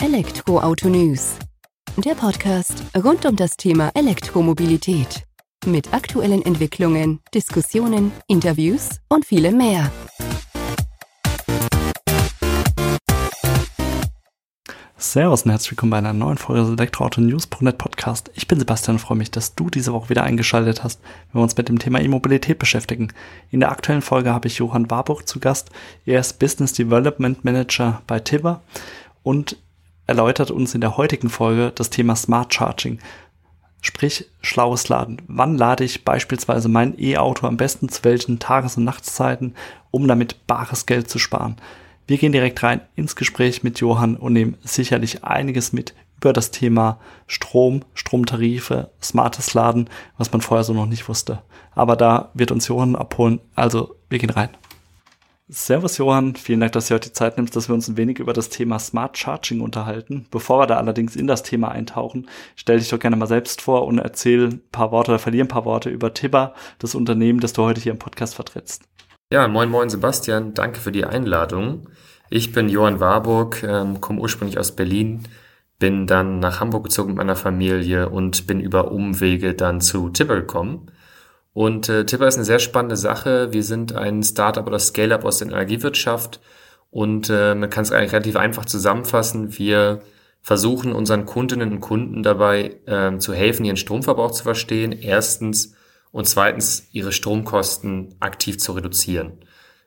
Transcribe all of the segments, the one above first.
Elektroauto News. Der Podcast rund um das Thema Elektromobilität. Mit aktuellen Entwicklungen, Diskussionen, Interviews und vielem mehr. Servus und herzlich willkommen bei einer neuen Folge des Elektroauto-News.net Podcast. Ich bin Sebastian und freue mich, dass du diese Woche wieder eingeschaltet hast, wenn wir uns mit dem Thema E-Mobilität beschäftigen. In der aktuellen Folge habe ich Johann Warburg zu Gast. Er ist Business Development Manager bei Tibber und erläutert uns in der heutigen Folge das Thema Smart Charging. Sprich, schlaues Laden. Wann lade ich beispielsweise mein E-Auto am besten zu welchen Tages- und Nachtszeiten, um damit bares Geld zu sparen? Wir gehen direkt rein ins Gespräch mit Johann und nehmen sicherlich einiges mit über das Thema Strom, Stromtarife, smartes Laden, was man vorher so noch nicht wusste. Aber da wird uns Johann abholen. Also, wir gehen rein. Servus Johann, vielen Dank, dass du heute die Zeit nimmst, dass wir uns ein wenig über das Thema Smart Charging unterhalten. Bevor wir da allerdings in das Thema eintauchen, stell dich doch gerne mal selbst vor und erzähl ein paar Worte oder verlier ein paar Worte über Tibber, das Unternehmen, das du heute hier im Podcast vertrittst. Ja, moin moin Sebastian, danke für die Einladung. Ich bin Johann Warburg, ähm, komme ursprünglich aus Berlin, bin dann nach Hamburg gezogen mit meiner Familie und bin über Umwege dann zu Tipper gekommen. Und äh, Tipper ist eine sehr spannende Sache. Wir sind ein Startup oder Scale-up aus der Energiewirtschaft und äh, man kann es eigentlich relativ einfach zusammenfassen. Wir versuchen unseren Kundinnen und Kunden dabei äh, zu helfen, ihren Stromverbrauch zu verstehen. Erstens und zweitens ihre Stromkosten aktiv zu reduzieren.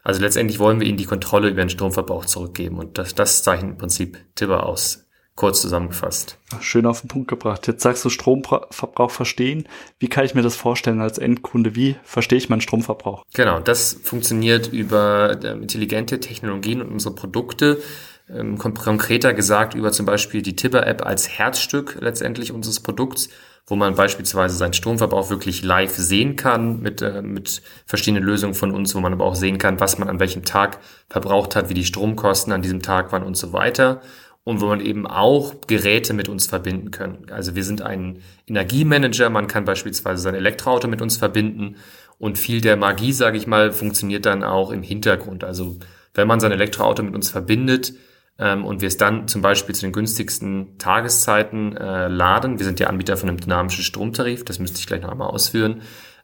Also letztendlich wollen wir ihnen die Kontrolle über den Stromverbrauch zurückgeben und das, das zeichnet im Prinzip Tibber aus. Kurz zusammengefasst. Schön auf den Punkt gebracht. Jetzt sagst du Stromverbrauch verstehen. Wie kann ich mir das vorstellen als Endkunde? Wie verstehe ich meinen Stromverbrauch? Genau, das funktioniert über ähm, intelligente Technologien und unsere Produkte. Ähm, konkreter gesagt über zum Beispiel die Tibber-App als Herzstück letztendlich unseres Produkts wo man beispielsweise seinen Stromverbrauch wirklich live sehen kann mit, äh, mit verschiedenen Lösungen von uns, wo man aber auch sehen kann, was man an welchem Tag verbraucht hat, wie die Stromkosten an diesem Tag waren und so weiter. Und wo man eben auch Geräte mit uns verbinden kann. Also wir sind ein Energiemanager, man kann beispielsweise sein Elektroauto mit uns verbinden und viel der Magie, sage ich mal, funktioniert dann auch im Hintergrund. Also wenn man sein Elektroauto mit uns verbindet, ähm, und wir es dann zum Beispiel zu den günstigsten Tageszeiten äh, laden, wir sind ja Anbieter von einem dynamischen Stromtarif, das müsste ich gleich noch einmal ausführen,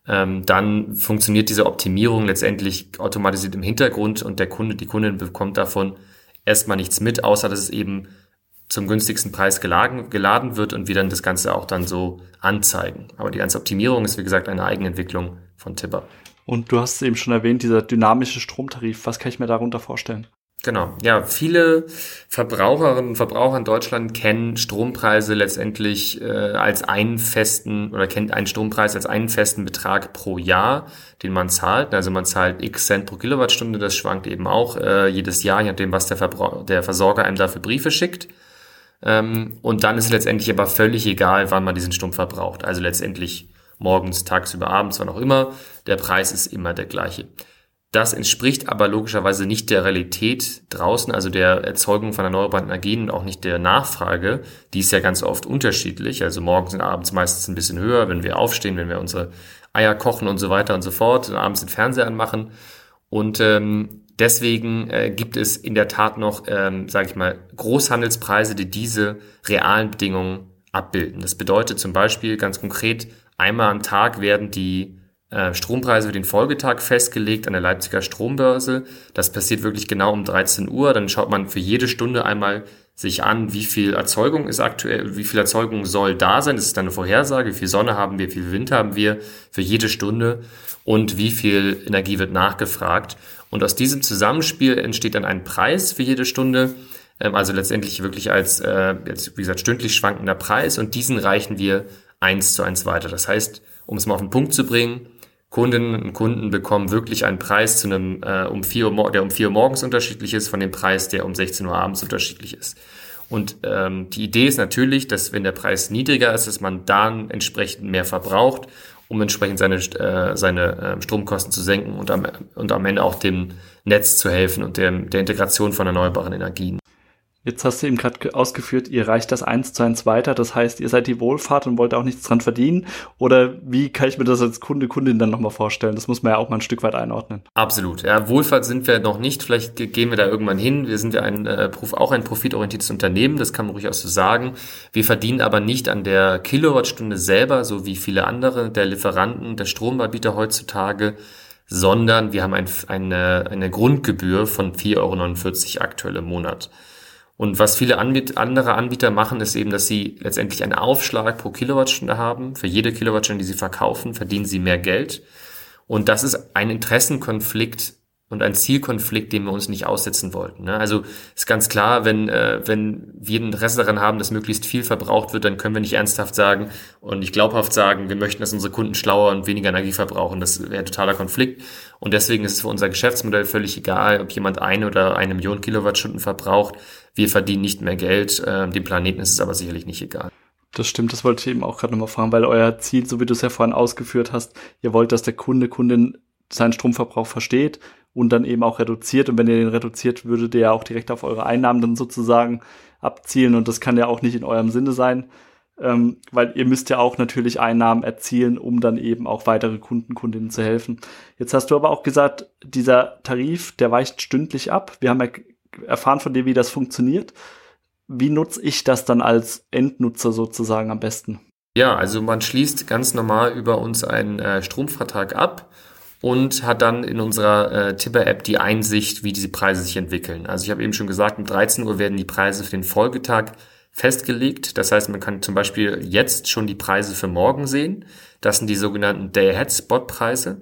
ähm, dann funktioniert diese Optimierung letztendlich automatisiert im Hintergrund und der Kunde, die Kundin bekommt davon erstmal nichts mit, außer dass es eben zum günstigsten Preis geladen, geladen wird und wir dann das Ganze auch dann so anzeigen. Aber die ganze Optimierung ist, wie gesagt, eine Eigenentwicklung von Tipper. Und du hast es eben schon erwähnt, dieser dynamische Stromtarif. Was kann ich mir darunter vorstellen? Genau, ja, viele Verbraucherinnen und Verbraucher in Deutschland kennen Strompreise letztendlich äh, als einen festen oder kennt einen Strompreis als einen festen Betrag pro Jahr, den man zahlt. Also man zahlt x Cent pro Kilowattstunde, das schwankt eben auch äh, jedes Jahr, je nachdem, was der, Verbrauch der Versorger einem dafür Briefe schickt. Ähm, und dann ist letztendlich aber völlig egal, wann man diesen Strom verbraucht. Also letztendlich morgens, tagsüber, abends, wann auch immer, der Preis ist immer der gleiche. Das entspricht aber logischerweise nicht der Realität draußen, also der Erzeugung von erneuerbaren Energien und auch nicht der Nachfrage. Die ist ja ganz oft unterschiedlich. Also morgens und abends meistens ein bisschen höher, wenn wir aufstehen, wenn wir unsere Eier kochen und so weiter und so fort und abends den Fernseher anmachen. Und ähm, deswegen äh, gibt es in der Tat noch, ähm, sage ich mal, Großhandelspreise, die diese realen Bedingungen abbilden. Das bedeutet zum Beispiel ganz konkret, einmal am Tag werden die Strompreise für den Folgetag festgelegt an der Leipziger Strombörse. Das passiert wirklich genau um 13 Uhr. Dann schaut man für jede Stunde einmal sich an, wie viel Erzeugung ist aktuell, wie viel Erzeugung soll da sein. Das ist dann eine Vorhersage, wie viel Sonne haben wir, wie viel Wind haben wir für jede Stunde und wie viel Energie wird nachgefragt. Und aus diesem Zusammenspiel entsteht dann ein Preis für jede Stunde. Ähm, also letztendlich wirklich als, äh, wie gesagt, stündlich schwankender Preis und diesen reichen wir eins zu eins weiter. Das heißt, um es mal auf den Punkt zu bringen, Kundinnen und Kunden bekommen wirklich einen Preis zu einem, äh, um 4 Uhr, der um 4 Uhr morgens unterschiedlich ist, von dem Preis, der um 16 Uhr abends unterschiedlich ist. Und ähm, die Idee ist natürlich, dass wenn der Preis niedriger ist, dass man dann entsprechend mehr verbraucht, um entsprechend seine, äh, seine äh, Stromkosten zu senken und am, und am Ende auch dem Netz zu helfen und der, der Integration von erneuerbaren Energien. Jetzt hast du eben gerade ausgeführt, ihr reicht das eins zu eins weiter. Das heißt, ihr seid die Wohlfahrt und wollt auch nichts dran verdienen. Oder wie kann ich mir das als Kunde, Kundin dann nochmal vorstellen? Das muss man ja auch mal ein Stück weit einordnen. Absolut. Ja, Wohlfahrt sind wir noch nicht. Vielleicht gehen wir da irgendwann hin. Wir sind ja ein, äh, auch ein profitorientiertes Unternehmen. Das kann man auch so sagen. Wir verdienen aber nicht an der Kilowattstunde selber, so wie viele andere der Lieferanten, der Stromanbieter heutzutage sondern wir haben ein, eine, eine Grundgebühr von 4,49 Euro aktuell im Monat. Und was viele Anbiet andere Anbieter machen, ist eben, dass sie letztendlich einen Aufschlag pro Kilowattstunde haben. Für jede Kilowattstunde, die sie verkaufen, verdienen sie mehr Geld. Und das ist ein Interessenkonflikt und ein Zielkonflikt, den wir uns nicht aussetzen wollten. Ne? Also ist ganz klar, wenn, äh, wenn wir ein Interesse daran haben, dass möglichst viel verbraucht wird, dann können wir nicht ernsthaft sagen und nicht glaubhaft sagen, wir möchten, dass unsere Kunden schlauer und weniger Energie verbrauchen. Das wäre totaler Konflikt. Und deswegen ist es für unser Geschäftsmodell völlig egal, ob jemand eine oder eine Million Kilowattstunden verbraucht. Wir verdienen nicht mehr Geld. Äh, dem Planeten ist es aber sicherlich nicht egal. Das stimmt, das wollte ich eben auch gerade nochmal fragen, weil euer Ziel, so wie du es ja vorhin ausgeführt hast, ihr wollt, dass der Kunde, Kundin seinen Stromverbrauch versteht und dann eben auch reduziert. Und wenn ihr den reduziert, würdet ihr ja auch direkt auf eure Einnahmen dann sozusagen abzielen. Und das kann ja auch nicht in eurem Sinne sein, ähm, weil ihr müsst ja auch natürlich Einnahmen erzielen, um dann eben auch weitere Kunden, Kundinnen zu helfen. Jetzt hast du aber auch gesagt, dieser Tarif, der weicht stündlich ab. Wir haben ja erfahren von dir, wie das funktioniert. Wie nutze ich das dann als Endnutzer sozusagen am besten? Ja, also man schließt ganz normal über uns einen äh, Stromvertrag ab und hat dann in unserer äh, Tipper-App die Einsicht, wie diese Preise sich entwickeln. Also ich habe eben schon gesagt, um 13 Uhr werden die Preise für den Folgetag festgelegt. Das heißt, man kann zum Beispiel jetzt schon die Preise für morgen sehen. Das sind die sogenannten Day-Ahead-Spot-Preise.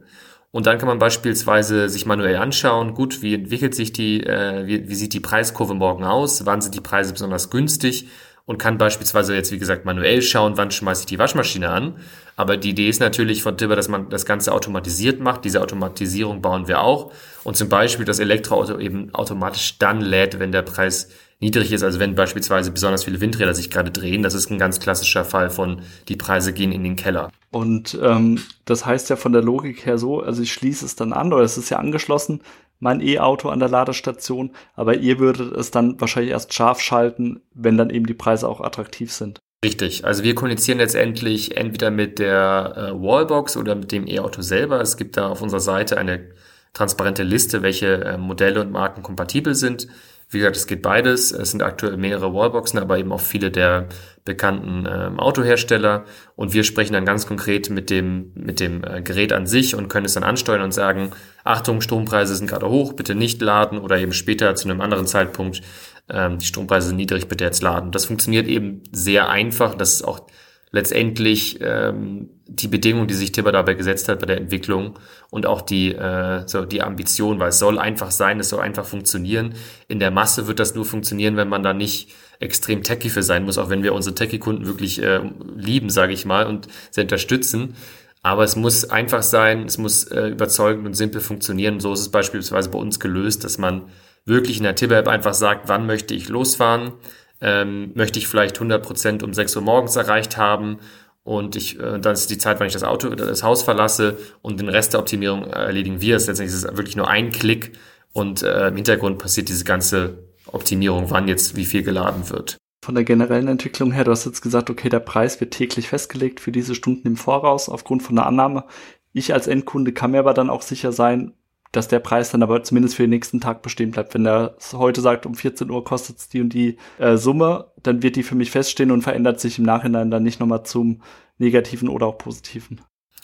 Und dann kann man beispielsweise sich manuell anschauen, gut, wie entwickelt sich die, äh, wie, wie sieht die Preiskurve morgen aus, wann sind die Preise besonders günstig und kann beispielsweise jetzt, wie gesagt, manuell schauen, wann schmeiße ich die Waschmaschine an. Aber die Idee ist natürlich von Tibber, dass man das Ganze automatisiert macht. Diese Automatisierung bauen wir auch. Und zum Beispiel das Elektroauto eben automatisch dann lädt, wenn der Preis niedrig ist, also wenn beispielsweise besonders viele Windräder sich gerade drehen. Das ist ein ganz klassischer Fall von, die Preise gehen in den Keller. Und ähm, das heißt ja von der Logik her so, also ich schließe es dann an oder es ist ja angeschlossen, mein E-Auto an der Ladestation, aber ihr würdet es dann wahrscheinlich erst scharf schalten, wenn dann eben die Preise auch attraktiv sind. Richtig. Also wir kommunizieren letztendlich entweder mit der äh, Wallbox oder mit dem E-Auto selber. Es gibt da auf unserer Seite eine transparente Liste, welche äh, Modelle und Marken kompatibel sind. Wie gesagt, es geht beides. Es sind aktuell mehrere Wallboxen, aber eben auch viele der bekannten ähm, Autohersteller. Und wir sprechen dann ganz konkret mit dem, mit dem äh, Gerät an sich und können es dann ansteuern und sagen, Achtung, Strompreise sind gerade hoch, bitte nicht laden oder eben später zu einem anderen Zeitpunkt, ähm, die Strompreise sind niedrig, bitte jetzt laden. Das funktioniert eben sehr einfach. Das ist auch letztendlich ähm, die Bedingung, die sich Tibber dabei gesetzt hat bei der Entwicklung und auch die, äh, so die Ambition, weil es soll einfach sein, es soll einfach funktionieren. In der Masse wird das nur funktionieren, wenn man da nicht extrem techy für sein muss, auch wenn wir unsere techy-Kunden wirklich äh, lieben, sage ich mal, und sie unterstützen. Aber es muss einfach sein, es muss äh, überzeugend und simpel funktionieren. So ist es beispielsweise bei uns gelöst, dass man wirklich in der Tibber-App einfach sagt, wann möchte ich losfahren, ähm, möchte ich vielleicht 100% um 6 Uhr morgens erreicht haben und ich, äh, dann ist die Zeit, wann ich das Auto, das Haus verlasse und den Rest der Optimierung erledigen wir. Letztendlich ist es wirklich nur ein Klick und äh, im Hintergrund passiert diese ganze Optimierung, wann jetzt wie viel geladen wird. Von der generellen Entwicklung her, du hast jetzt gesagt, okay, der Preis wird täglich festgelegt für diese Stunden im Voraus aufgrund von der Annahme. Ich als Endkunde kann mir aber dann auch sicher sein, dass der Preis dann aber zumindest für den nächsten Tag bestehen bleibt. Wenn er heute sagt, um 14 Uhr kostet es die und die äh, Summe, dann wird die für mich feststehen und verändert sich im Nachhinein dann nicht nochmal zum Negativen oder auch Positiven.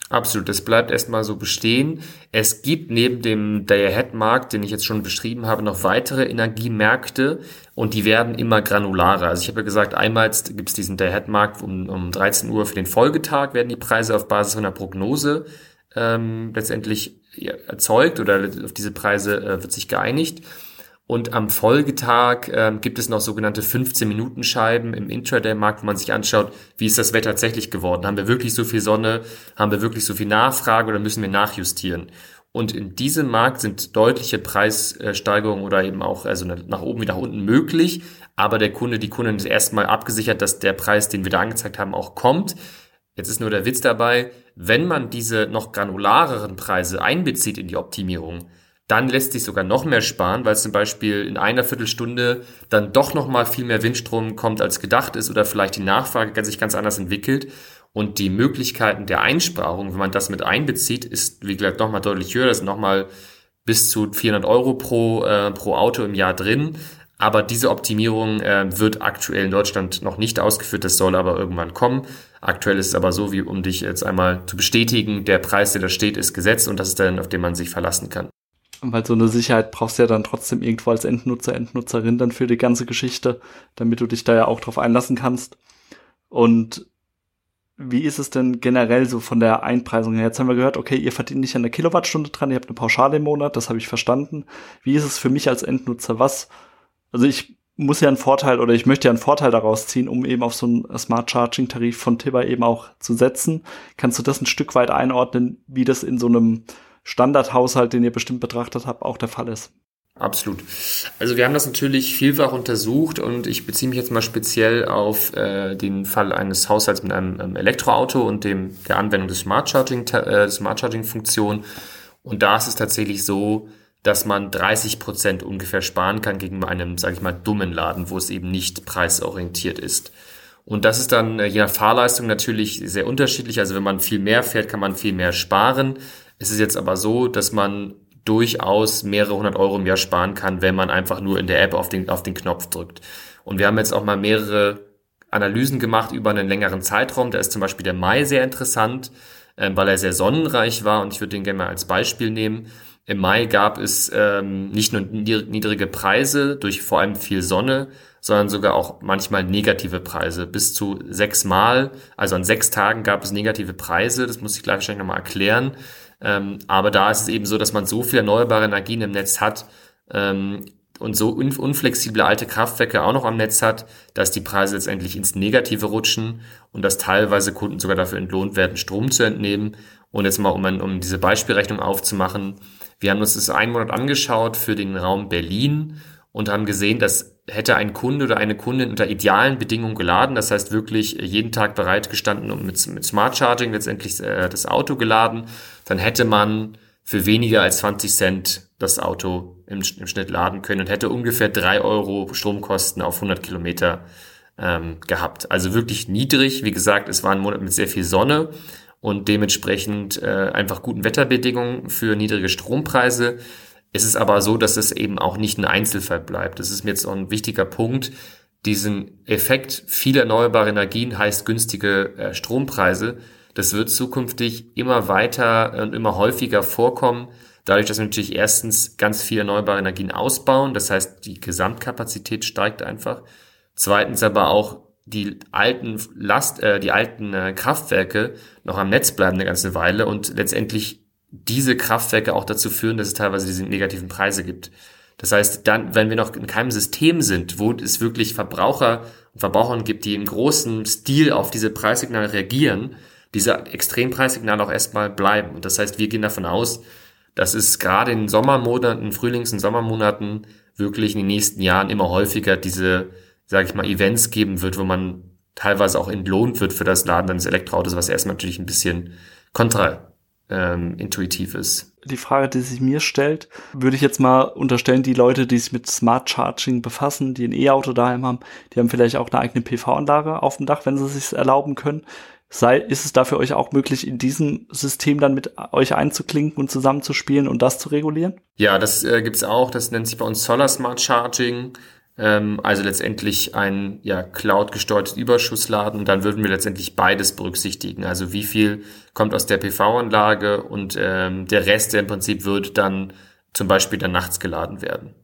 Absolut, es bleibt erstmal so bestehen. Es gibt neben dem Day-Ahead-Markt, den ich jetzt schon beschrieben habe, noch weitere Energiemärkte und die werden immer granularer. Also ich habe ja gesagt, einmal gibt es diesen Day-Ahead-Markt um, um 13 Uhr für den Folgetag werden die Preise auf Basis einer Prognose ähm, letztendlich erzeugt oder auf diese Preise äh, wird sich geeinigt. Und am Folgetag äh, gibt es noch sogenannte 15-Minuten-Scheiben im Intraday-Markt, wo man sich anschaut, wie ist das Wetter tatsächlich geworden? Haben wir wirklich so viel Sonne? Haben wir wirklich so viel Nachfrage oder müssen wir nachjustieren? Und in diesem Markt sind deutliche Preissteigerungen oder eben auch also nach oben wie nach unten möglich. Aber der Kunde, die Kundin ist erstmal abgesichert, dass der Preis, den wir da angezeigt haben, auch kommt. Jetzt ist nur der Witz dabei, wenn man diese noch granulareren Preise einbezieht in die Optimierung, dann lässt sich sogar noch mehr sparen, weil zum Beispiel in einer Viertelstunde dann doch noch mal viel mehr Windstrom kommt, als gedacht ist oder vielleicht die Nachfrage sich ganz anders entwickelt. Und die Möglichkeiten der Einsparung, wenn man das mit einbezieht, ist, wie gesagt, nochmal deutlich höher. Das sind nochmal bis zu 400 Euro pro, äh, pro Auto im Jahr drin. Aber diese Optimierung äh, wird aktuell in Deutschland noch nicht ausgeführt. Das soll aber irgendwann kommen. Aktuell ist es aber so, wie um dich jetzt einmal zu bestätigen, der Preis, der da steht, ist gesetzt und das ist dann, auf den man sich verlassen kann. Weil so eine Sicherheit brauchst du ja dann trotzdem irgendwo als Endnutzer, Endnutzerin dann für die ganze Geschichte, damit du dich da ja auch drauf einlassen kannst. Und wie ist es denn generell so von der Einpreisung her? Jetzt haben wir gehört, okay, ihr verdient nicht an der Kilowattstunde dran, ihr habt eine Pauschale im Monat, das habe ich verstanden. Wie ist es für mich als Endnutzer? Was, also ich muss ja einen Vorteil oder ich möchte ja einen Vorteil daraus ziehen, um eben auf so einen Smart Charging Tarif von Tibber eben auch zu setzen. Kannst du das ein Stück weit einordnen, wie das in so einem Standardhaushalt, den ihr bestimmt betrachtet habt, auch der Fall ist. Absolut. Also wir haben das natürlich vielfach untersucht und ich beziehe mich jetzt mal speziell auf äh, den Fall eines Haushalts mit einem ähm, Elektroauto und dem der Anwendung des Smart Charging, äh, Smart Charging Funktion. Und da ist es tatsächlich so, dass man 30 Prozent ungefähr sparen kann gegenüber einem, sage ich mal, dummen Laden, wo es eben nicht preisorientiert ist. Und das ist dann äh, je nach Fahrleistung natürlich sehr unterschiedlich. Also wenn man viel mehr fährt, kann man viel mehr sparen. Es ist jetzt aber so, dass man durchaus mehrere hundert Euro im Jahr sparen kann, wenn man einfach nur in der App auf den, auf den Knopf drückt. Und wir haben jetzt auch mal mehrere Analysen gemacht über einen längeren Zeitraum. Da ist zum Beispiel der Mai sehr interessant, äh, weil er sehr sonnenreich war und ich würde den gerne mal als Beispiel nehmen. Im Mai gab es ähm, nicht nur niedrige Preise durch vor allem viel Sonne, sondern sogar auch manchmal negative Preise. Bis zu sechsmal, also an sechs Tagen gab es negative Preise. Das muss ich gleich wahrscheinlich nochmal erklären. Ähm, aber da ist es eben so, dass man so viel erneuerbare Energien im Netz hat ähm, und so un unflexible alte Kraftwerke auch noch am Netz hat, dass die Preise letztendlich ins Negative rutschen und dass teilweise Kunden sogar dafür entlohnt werden, Strom zu entnehmen. Und jetzt mal, um, um diese Beispielrechnung aufzumachen, wir haben uns das einen Monat angeschaut für den Raum Berlin und haben gesehen, dass hätte ein Kunde oder eine Kundin unter idealen Bedingungen geladen, das heißt wirklich jeden Tag bereit gestanden und mit, mit Smart Charging letztendlich äh, das Auto geladen, dann hätte man für weniger als 20 Cent das Auto im, im Schnitt laden können und hätte ungefähr drei Euro Stromkosten auf 100 Kilometer ähm, gehabt. Also wirklich niedrig. Wie gesagt, es war ein Monat mit sehr viel Sonne und dementsprechend äh, einfach guten Wetterbedingungen für niedrige Strompreise. Es ist aber so, dass es eben auch nicht ein Einzelfall bleibt. Das ist mir jetzt auch ein wichtiger Punkt. Diesen Effekt vieler erneuerbare Energien heißt günstige äh, Strompreise. Das wird zukünftig immer weiter und immer häufiger vorkommen. Dadurch, dass wir natürlich erstens ganz viele erneuerbare Energien ausbauen. Das heißt, die Gesamtkapazität steigt einfach. Zweitens aber auch die alten Last, äh, die alten äh, Kraftwerke noch am Netz bleiben eine ganze Weile und letztendlich diese Kraftwerke auch dazu führen, dass es teilweise diese negativen Preise gibt. Das heißt, dann, wenn wir noch in keinem System sind, wo es wirklich Verbraucher und Verbraucherinnen gibt, die im großen Stil auf diese Preissignale reagieren, diese Extrempreissignale auch erstmal bleiben. Und das heißt, wir gehen davon aus, dass es gerade in Sommermonaten, Frühlings- und Sommermonaten wirklich in den nächsten Jahren immer häufiger diese, sage ich mal, Events geben wird, wo man teilweise auch entlohnt wird für das Laden eines Elektroautos, was erstmal natürlich ein bisschen kontra ähm, intuitiv ist. Die Frage, die sich mir stellt, würde ich jetzt mal unterstellen, die Leute, die sich mit Smart Charging befassen, die ein E-Auto daheim haben, die haben vielleicht auch eine eigene PV-Anlage auf dem Dach, wenn sie es sich erlauben können. Sei, ist es da für euch auch möglich, in diesem System dann mit euch einzuklinken und zusammenzuspielen und das zu regulieren? Ja, das äh, gibt's auch. Das nennt sich bei uns Solar Smart Charging. Ähm, also letztendlich ein ja, Cloud-gesteuertes Überschussladen. Und dann würden wir letztendlich beides berücksichtigen. Also wie viel kommt aus der PV-Anlage und ähm, der Rest, der im Prinzip wird dann zum Beispiel dann nachts geladen werden.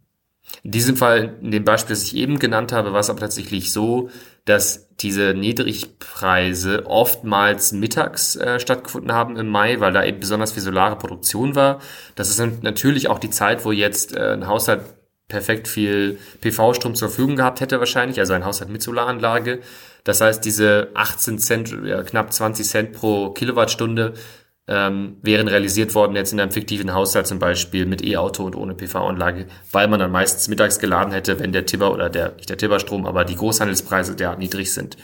In diesem Fall, in dem Beispiel, das ich eben genannt habe, war es aber tatsächlich so, dass diese Niedrigpreise oftmals mittags äh, stattgefunden haben im Mai, weil da eben besonders viel solare Produktion war. Das ist natürlich auch die Zeit, wo jetzt äh, ein Haushalt perfekt viel PV-Strom zur Verfügung gehabt hätte wahrscheinlich, also ein Haushalt mit Solaranlage. Das heißt, diese 18 Cent, ja, knapp 20 Cent pro Kilowattstunde ähm, wären realisiert worden jetzt in einem fiktiven Haushalt zum Beispiel mit E-Auto und ohne PV-Anlage, weil man dann meistens mittags geladen hätte, wenn der Tibber oder der, nicht der Tibber-Strom, aber die Großhandelspreise der niedrig sind.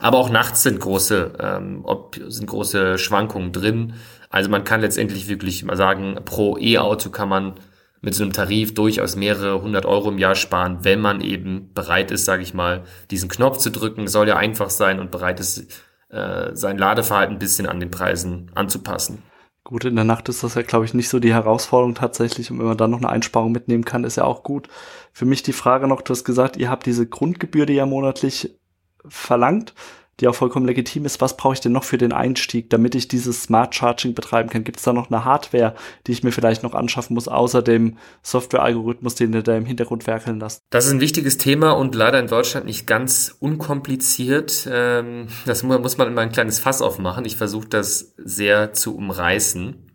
Aber auch nachts sind große, ähm, ob, sind große Schwankungen drin. Also man kann letztendlich wirklich mal sagen, pro E-Auto kann man mit so einem Tarif durchaus mehrere hundert Euro im Jahr sparen, wenn man eben bereit ist, sage ich mal, diesen Knopf zu drücken. Soll ja einfach sein und bereit ist, äh, sein Ladeverhalten ein bisschen an den Preisen anzupassen. Gut, in der Nacht ist das ja, glaube ich, nicht so die Herausforderung tatsächlich. Und wenn man dann noch eine Einsparung mitnehmen kann, ist ja auch gut. Für mich die Frage noch, du hast gesagt, ihr habt diese Grundgebühr, die ja monatlich verlangt die auch vollkommen legitim ist. Was brauche ich denn noch für den Einstieg, damit ich dieses Smart Charging betreiben kann? Gibt es da noch eine Hardware, die ich mir vielleicht noch anschaffen muss, außer dem Software-Algorithmus, den ihr da im Hintergrund werkeln lasst? Das ist ein wichtiges Thema und leider in Deutschland nicht ganz unkompliziert. Ähm, das muss man immer ein kleines Fass aufmachen. Ich versuche das sehr zu umreißen.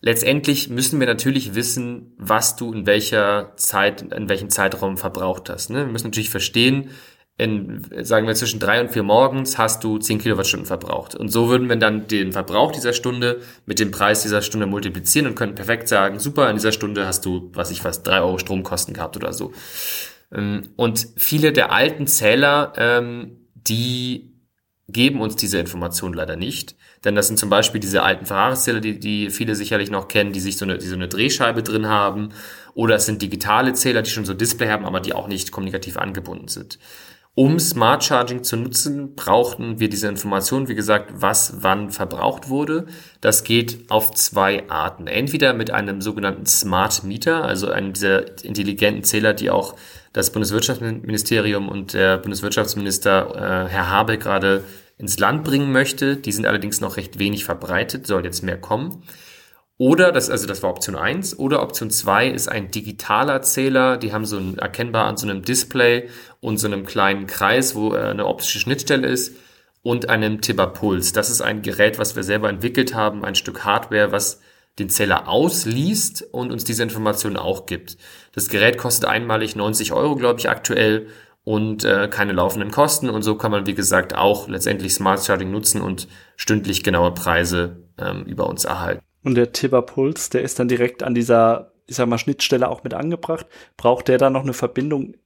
Letztendlich müssen wir natürlich wissen, was du in welcher Zeit, in welchem Zeitraum verbraucht hast. Ne? Wir müssen natürlich verstehen, in, sagen wir, zwischen drei und vier morgens hast du zehn Kilowattstunden verbraucht. Und so würden wir dann den Verbrauch dieser Stunde mit dem Preis dieser Stunde multiplizieren und könnten perfekt sagen, super, in dieser Stunde hast du, was ich was, drei Euro Stromkosten gehabt oder so. Ähm, und viele der alten Zähler, ähm, die geben uns diese Information leider nicht. Denn das sind zum Beispiel diese alten Ferrari-Zähler, die, die viele sicherlich noch kennen, die sich so eine, die so eine Drehscheibe drin haben. Oder es sind digitale Zähler, die schon so Display haben, aber die auch nicht kommunikativ angebunden sind. Um Smart Charging zu nutzen, brauchten wir diese Information, wie gesagt, was wann verbraucht wurde. Das geht auf zwei Arten. Entweder mit einem sogenannten Smart Meter, also einem dieser intelligenten Zähler, die auch das Bundeswirtschaftsministerium und der Bundeswirtschaftsminister äh, Herr Habe gerade ins Land bringen möchte. Die sind allerdings noch recht wenig verbreitet, soll jetzt mehr kommen. Oder, das, also das war Option 1, oder Option 2 ist ein digitaler Zähler. Die haben so ein, erkennbar an so einem Display und so einem kleinen Kreis, wo äh, eine optische Schnittstelle ist und einem Tibber-Puls. Das ist ein Gerät, was wir selber entwickelt haben, ein Stück Hardware, was den Zähler ausliest und uns diese Informationen auch gibt. Das Gerät kostet einmalig 90 Euro, glaube ich, aktuell und äh, keine laufenden Kosten. Und so kann man, wie gesagt, auch letztendlich Smart Charging nutzen und stündlich genaue Preise ähm, über uns erhalten. Und der Tibber Puls, der ist dann direkt an dieser, ich sag mal, Schnittstelle auch mit angebracht. Braucht der dann noch eine Verbindung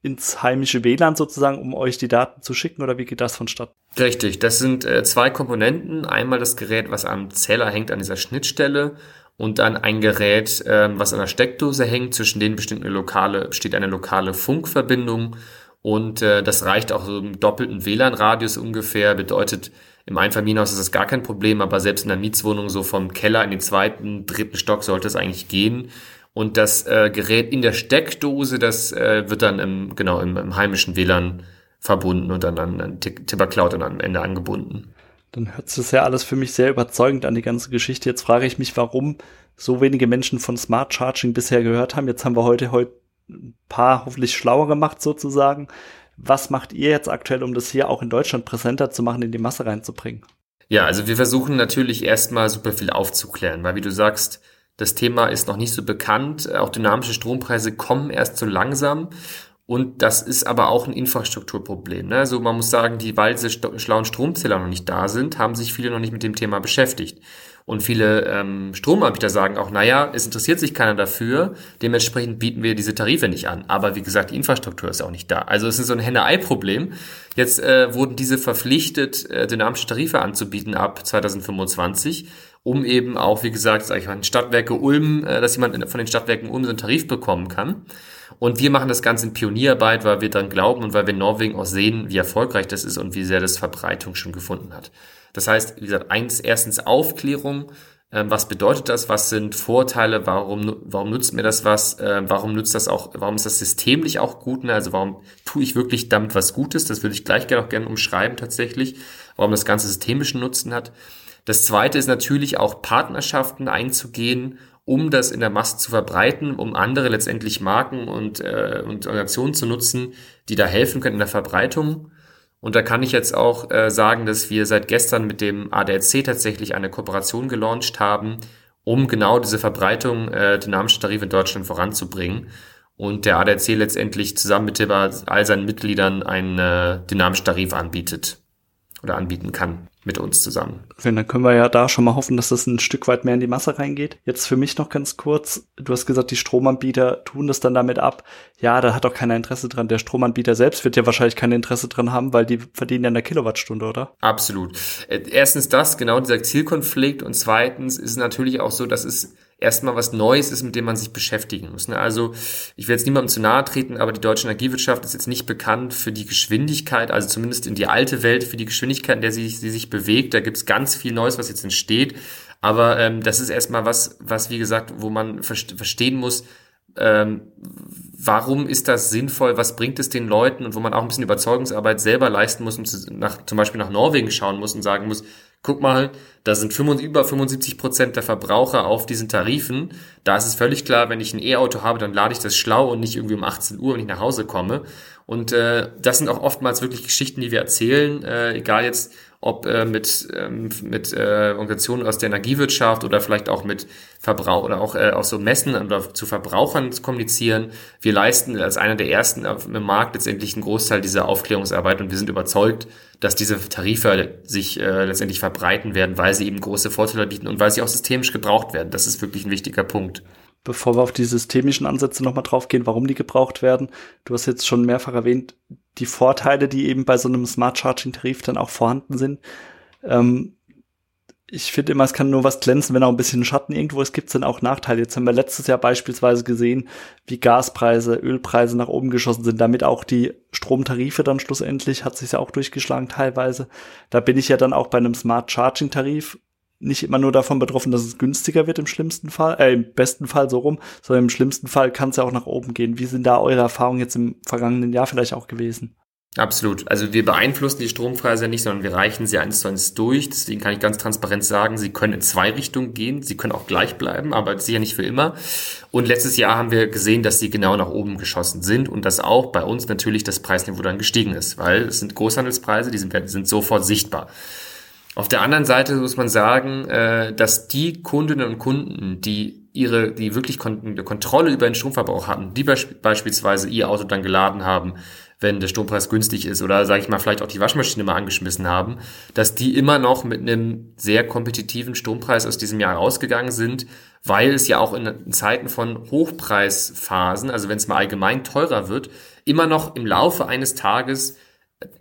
ins heimische WLAN sozusagen, um euch die Daten zu schicken oder wie geht das vonstatten? Richtig, das sind äh, zwei Komponenten. Einmal das Gerät, was am Zähler hängt an dieser Schnittstelle und dann ein Gerät, äh, was an der Steckdose hängt. Zwischen denen besteht eine lokale, besteht eine lokale Funkverbindung und äh, das reicht auch so im doppelten WLAN-Radius ungefähr. Bedeutet, im Einfamilienhaus ist das gar kein Problem, aber selbst in der Mietswohnung so vom Keller in den zweiten, dritten Stock sollte es eigentlich gehen. Und das äh, Gerät in der Steckdose, das äh, wird dann im, genau, im, im heimischen WLAN verbunden und dann an, an Tipper Cloud dann am Ende angebunden. Dann hört sich ja alles für mich sehr überzeugend an die ganze Geschichte. Jetzt frage ich mich, warum so wenige Menschen von Smart Charging bisher gehört haben. Jetzt haben wir heute, heute ein paar hoffentlich schlauer gemacht sozusagen. Was macht ihr jetzt aktuell, um das hier auch in Deutschland präsenter zu machen, in die Masse reinzubringen? Ja, also wir versuchen natürlich erstmal super viel aufzuklären, weil wie du sagst, das Thema ist noch nicht so bekannt. Auch dynamische Strompreise kommen erst so langsam. Und das ist aber auch ein Infrastrukturproblem. Ne? Also man muss sagen, die, weil diese schlauen Stromzähler noch nicht da sind, haben sich viele noch nicht mit dem Thema beschäftigt. Und viele ähm, Stromanbieter sagen auch, naja, es interessiert sich keiner dafür, dementsprechend bieten wir diese Tarife nicht an. Aber wie gesagt, die Infrastruktur ist auch nicht da. Also es ist so ein Henne-Ei-Problem. Jetzt äh, wurden diese verpflichtet, äh, dynamische Tarife anzubieten ab 2025, um eben auch, wie gesagt, sag ich mal, Stadtwerke Ulm, äh, dass jemand von den Stadtwerken Ulm so einen Tarif bekommen kann. Und wir machen das Ganze in Pionierarbeit, weil wir dann glauben und weil wir in Norwegen auch sehen, wie erfolgreich das ist und wie sehr das Verbreitung schon gefunden hat. Das heißt, wie gesagt, eins, erstens Aufklärung. Ähm, was bedeutet das? Was sind Vorteile? Warum, warum nutzt mir das was? Ähm, warum nutzt das auch, warum ist das systemlich auch gut? Ne? Also warum tue ich wirklich damit was Gutes? Das würde ich gleich gerne auch gerne umschreiben tatsächlich. Warum das ganze systemischen Nutzen hat. Das zweite ist natürlich auch Partnerschaften einzugehen, um das in der Masse zu verbreiten, um andere letztendlich Marken und, äh, und Organisationen zu nutzen, die da helfen können in der Verbreitung. Und da kann ich jetzt auch äh, sagen, dass wir seit gestern mit dem ADAC tatsächlich eine Kooperation gelauncht haben, um genau diese Verbreitung äh, dynamischer Tarife in Deutschland voranzubringen. Und der ADAC letztendlich zusammen mit all seinen Mitgliedern einen äh, dynamischen Tarif anbietet oder anbieten kann mit uns zusammen. Dann können wir ja da schon mal hoffen, dass das ein Stück weit mehr in die Masse reingeht. Jetzt für mich noch ganz kurz. Du hast gesagt, die Stromanbieter tun das dann damit ab. Ja, da hat doch keiner Interesse dran. Der Stromanbieter selbst wird ja wahrscheinlich kein Interesse dran haben, weil die verdienen ja eine Kilowattstunde, oder? Absolut. Äh, erstens das, genau dieser Zielkonflikt und zweitens ist es natürlich auch so, dass es erstmal was Neues ist, mit dem man sich beschäftigen muss. Ne? Also ich will jetzt niemandem zu nahe treten, aber die deutsche Energiewirtschaft ist jetzt nicht bekannt für die Geschwindigkeit, also zumindest in die alte Welt, für die Geschwindigkeit, in der sie, sie sich bewegt. Da gibt's ganz viel Neues, was jetzt entsteht. Aber ähm, das ist erstmal was, was, wie gesagt, wo man verstehen muss, ähm, warum ist das sinnvoll, was bringt es den Leuten und wo man auch ein bisschen Überzeugungsarbeit selber leisten muss und zu, nach, zum Beispiel nach Norwegen schauen muss und sagen muss, guck mal, da sind 75, über 75 Prozent der Verbraucher auf diesen Tarifen. Da ist es völlig klar, wenn ich ein E-Auto habe, dann lade ich das schlau und nicht irgendwie um 18 Uhr, wenn ich nach Hause komme. Und äh, das sind auch oftmals wirklich Geschichten, die wir erzählen, äh, egal jetzt, ob äh, mit, ähm, mit äh, Organisationen aus der Energiewirtschaft oder vielleicht auch mit Verbrauch oder auch äh, aus so Messen oder zu Verbrauchern zu kommunizieren. Wir leisten als einer der ersten im Markt letztendlich einen Großteil dieser Aufklärungsarbeit und wir sind überzeugt, dass diese Tarife sich äh, letztendlich verbreiten werden, weil sie eben große Vorteile bieten und weil sie auch systemisch gebraucht werden. Das ist wirklich ein wichtiger Punkt bevor wir auf die systemischen Ansätze nochmal draufgehen, warum die gebraucht werden. Du hast jetzt schon mehrfach erwähnt, die Vorteile, die eben bei so einem Smart Charging Tarif dann auch vorhanden sind. Ähm, ich finde immer, es kann nur was glänzen, wenn auch ein bisschen Schatten irgendwo ist, gibt es dann auch Nachteile. Jetzt haben wir letztes Jahr beispielsweise gesehen, wie Gaspreise, Ölpreise nach oben geschossen sind, damit auch die Stromtarife dann schlussendlich, hat sich ja auch durchgeschlagen teilweise. Da bin ich ja dann auch bei einem Smart Charging Tarif nicht immer nur davon betroffen, dass es günstiger wird im schlimmsten Fall, äh, im besten Fall so rum, sondern im schlimmsten Fall kann es ja auch nach oben gehen. Wie sind da eure Erfahrungen jetzt im vergangenen Jahr vielleicht auch gewesen? Absolut. Also wir beeinflussen die Strompreise nicht, sondern wir reichen sie eins zu eins durch. Deswegen kann ich ganz transparent sagen, sie können in zwei Richtungen gehen. Sie können auch gleich bleiben, aber sicher nicht für immer. Und letztes Jahr haben wir gesehen, dass sie genau nach oben geschossen sind und dass auch bei uns natürlich das Preisniveau dann gestiegen ist, weil es sind Großhandelspreise, die sind, sind sofort sichtbar. Auf der anderen Seite muss man sagen, äh, dass die Kundinnen und Kunden, die ihre, die wirklich kon Kontrolle über den Stromverbrauch hatten, die beisp beispielsweise ihr Auto dann geladen haben, wenn der Strompreis günstig ist oder sage ich mal vielleicht auch die Waschmaschine mal angeschmissen haben, dass die immer noch mit einem sehr kompetitiven Strompreis aus diesem Jahr rausgegangen sind, weil es ja auch in Zeiten von Hochpreisphasen, also wenn es mal allgemein teurer wird, immer noch im Laufe eines Tages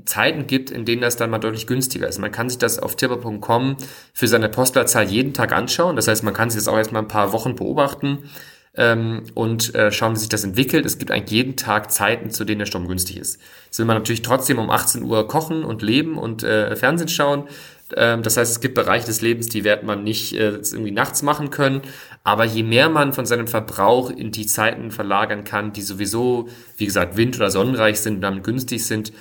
Zeiten gibt, in denen das dann mal deutlich günstiger ist. Man kann sich das auf tipper.com für seine Postleitzahl jeden Tag anschauen. Das heißt, man kann sich das auch erstmal ein paar Wochen beobachten ähm, und äh, schauen, wie sich das entwickelt. Es gibt eigentlich jeden Tag Zeiten, zu denen der Strom günstig ist. Jetzt will man natürlich trotzdem um 18 Uhr kochen und leben und äh, Fernsehen schauen. Ähm, das heißt, es gibt Bereiche des Lebens, die wird man nicht äh, irgendwie nachts machen können. Aber je mehr man von seinem Verbrauch in die Zeiten verlagern kann, die sowieso, wie gesagt, wind- oder sonnenreich sind und damit günstig sind,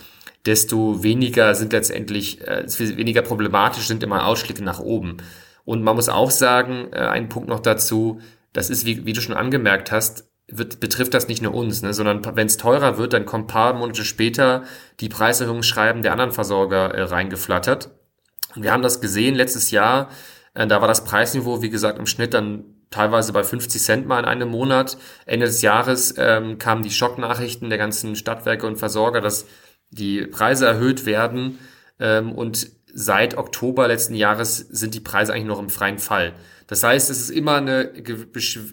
desto weniger sind letztendlich, äh, weniger problematisch sind immer Ausschläge nach oben. Und man muss auch sagen, äh, ein Punkt noch dazu, das ist, wie, wie du schon angemerkt hast, wird, betrifft das nicht nur uns, ne, sondern wenn es teurer wird, dann kommt paar Monate später die Preiserhöhungsschreiben der anderen Versorger äh, reingeflattert. Und wir haben das gesehen letztes Jahr, äh, da war das Preisniveau, wie gesagt, im Schnitt dann teilweise bei 50 Cent mal in einem Monat. Ende des Jahres ähm, kamen die Schocknachrichten der ganzen Stadtwerke und Versorger, dass die Preise erhöht werden ähm, und seit Oktober letzten Jahres sind die Preise eigentlich noch im freien Fall. Das heißt, es ist immer eine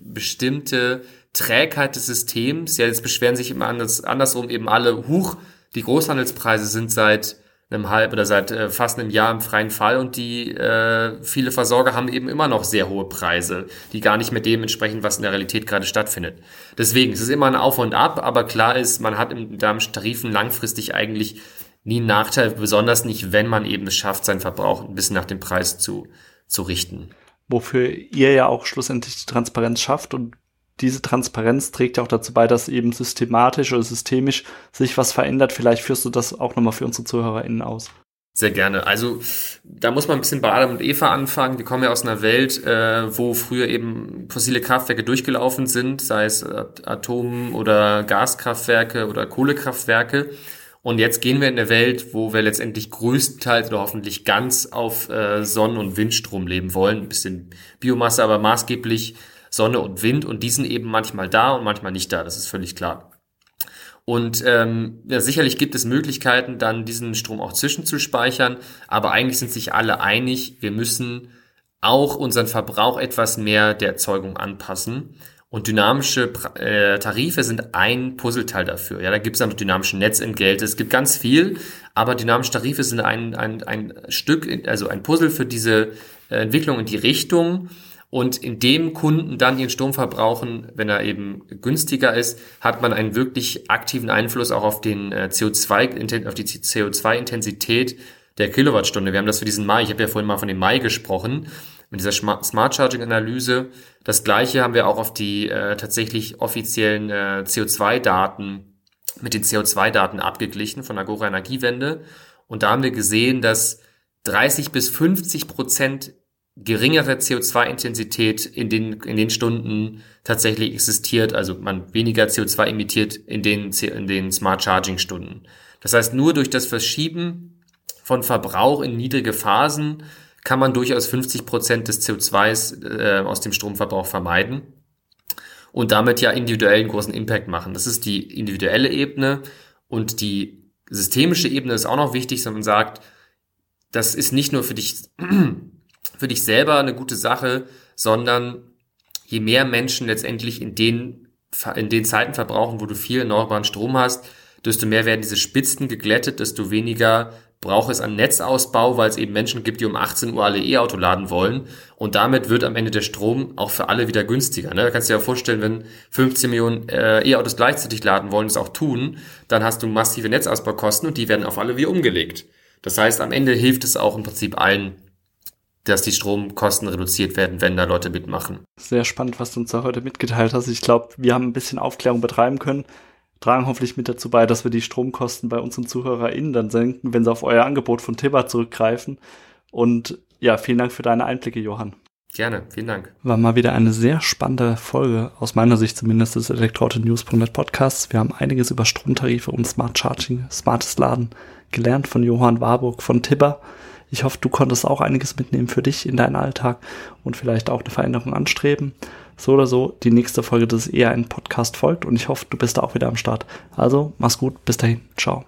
bestimmte Trägheit des Systems. Ja, jetzt beschweren sich immer anders, andersrum eben alle, huch, die Großhandelspreise sind seit einem halb oder seit äh, fast einem Jahr im freien Fall und die äh, viele Versorger haben eben immer noch sehr hohe Preise, die gar nicht mit dem entsprechen, was in der Realität gerade stattfindet. Deswegen, es ist immer ein Auf und Ab, aber klar ist, man hat im Tarifen langfristig eigentlich nie einen Nachteil, besonders nicht, wenn man eben es schafft, seinen Verbrauch ein bisschen nach dem Preis zu, zu richten. Wofür ihr ja auch schlussendlich die Transparenz schafft und diese Transparenz trägt ja auch dazu bei, dass eben systematisch oder systemisch sich was verändert. Vielleicht führst du das auch nochmal für unsere ZuhörerInnen aus. Sehr gerne. Also da muss man ein bisschen bei Adam und Eva anfangen. Wir kommen ja aus einer Welt, äh, wo früher eben fossile Kraftwerke durchgelaufen sind, sei es Atom- oder Gaskraftwerke oder Kohlekraftwerke. Und jetzt gehen wir in eine Welt, wo wir letztendlich größtenteils oder hoffentlich ganz auf äh, Sonnen- und Windstrom leben wollen. Ein bisschen Biomasse, aber maßgeblich Sonne und Wind und die sind eben manchmal da und manchmal nicht da, das ist völlig klar. Und ähm, ja, sicherlich gibt es Möglichkeiten, dann diesen Strom auch zwischenzuspeichern, aber eigentlich sind sich alle einig, wir müssen auch unseren Verbrauch etwas mehr der Erzeugung anpassen. Und dynamische äh, Tarife sind ein Puzzleteil dafür. Ja, da gibt es dann dynamische Netzentgelte. Es gibt ganz viel, aber dynamische Tarife sind ein, ein, ein Stück, also ein Puzzle für diese äh, Entwicklung in die Richtung. Und indem Kunden dann ihren Strom verbrauchen, wenn er eben günstiger ist, hat man einen wirklich aktiven Einfluss auch auf den äh, CO2, auf die CO2-Intensität der Kilowattstunde. Wir haben das für diesen Mai, ich habe ja vorhin mal von dem Mai gesprochen, mit dieser Smart Charging Analyse. Das gleiche haben wir auch auf die äh, tatsächlich offiziellen äh, CO2-Daten mit den CO2-Daten abgeglichen von Agora Energiewende. Und da haben wir gesehen, dass 30 bis 50 Prozent geringere CO2-Intensität in den, in den Stunden tatsächlich existiert, also man weniger CO2 emittiert in den, in den Smart Charging Stunden. Das heißt, nur durch das Verschieben von Verbrauch in niedrige Phasen kann man durchaus 50 Prozent des CO2s äh, aus dem Stromverbrauch vermeiden und damit ja individuell einen großen Impact machen. Das ist die individuelle Ebene und die systemische Ebene ist auch noch wichtig, sondern sagt, das ist nicht nur für dich für dich selber eine gute Sache, sondern je mehr Menschen letztendlich in den, in den Zeiten verbrauchen, wo du viel erneuerbaren Strom hast, desto mehr werden diese Spitzen geglättet, desto weniger braucht es an Netzausbau, weil es eben Menschen gibt, die um 18 Uhr alle E-Auto laden wollen. Und damit wird am Ende der Strom auch für alle wieder günstiger. Ne? Da kannst du dir ja vorstellen, wenn 15 Millionen äh, E-Autos gleichzeitig laden wollen, das auch tun, dann hast du massive Netzausbaukosten und die werden auf alle wieder umgelegt. Das heißt, am Ende hilft es auch im Prinzip allen, dass die Stromkosten reduziert werden, wenn da Leute mitmachen. Sehr spannend, was du uns da heute mitgeteilt hast. Ich glaube, wir haben ein bisschen Aufklärung betreiben können, tragen hoffentlich mit dazu bei, dass wir die Stromkosten bei unseren ZuhörerInnen dann senken, wenn sie auf euer Angebot von Tibber zurückgreifen. Und ja, vielen Dank für deine Einblicke, Johann. Gerne, vielen Dank. War mal wieder eine sehr spannende Folge, aus meiner Sicht zumindest des Elektroauto-News.net Podcasts. Wir haben einiges über Stromtarife und Smart Charging, smartes Laden gelernt von Johann Warburg von Tibber. Ich hoffe, du konntest auch einiges mitnehmen für dich in deinen Alltag und vielleicht auch eine Veränderung anstreben. So oder so, die nächste Folge des eher ein Podcast folgt und ich hoffe, du bist da auch wieder am Start. Also, mach's gut, bis dahin, ciao.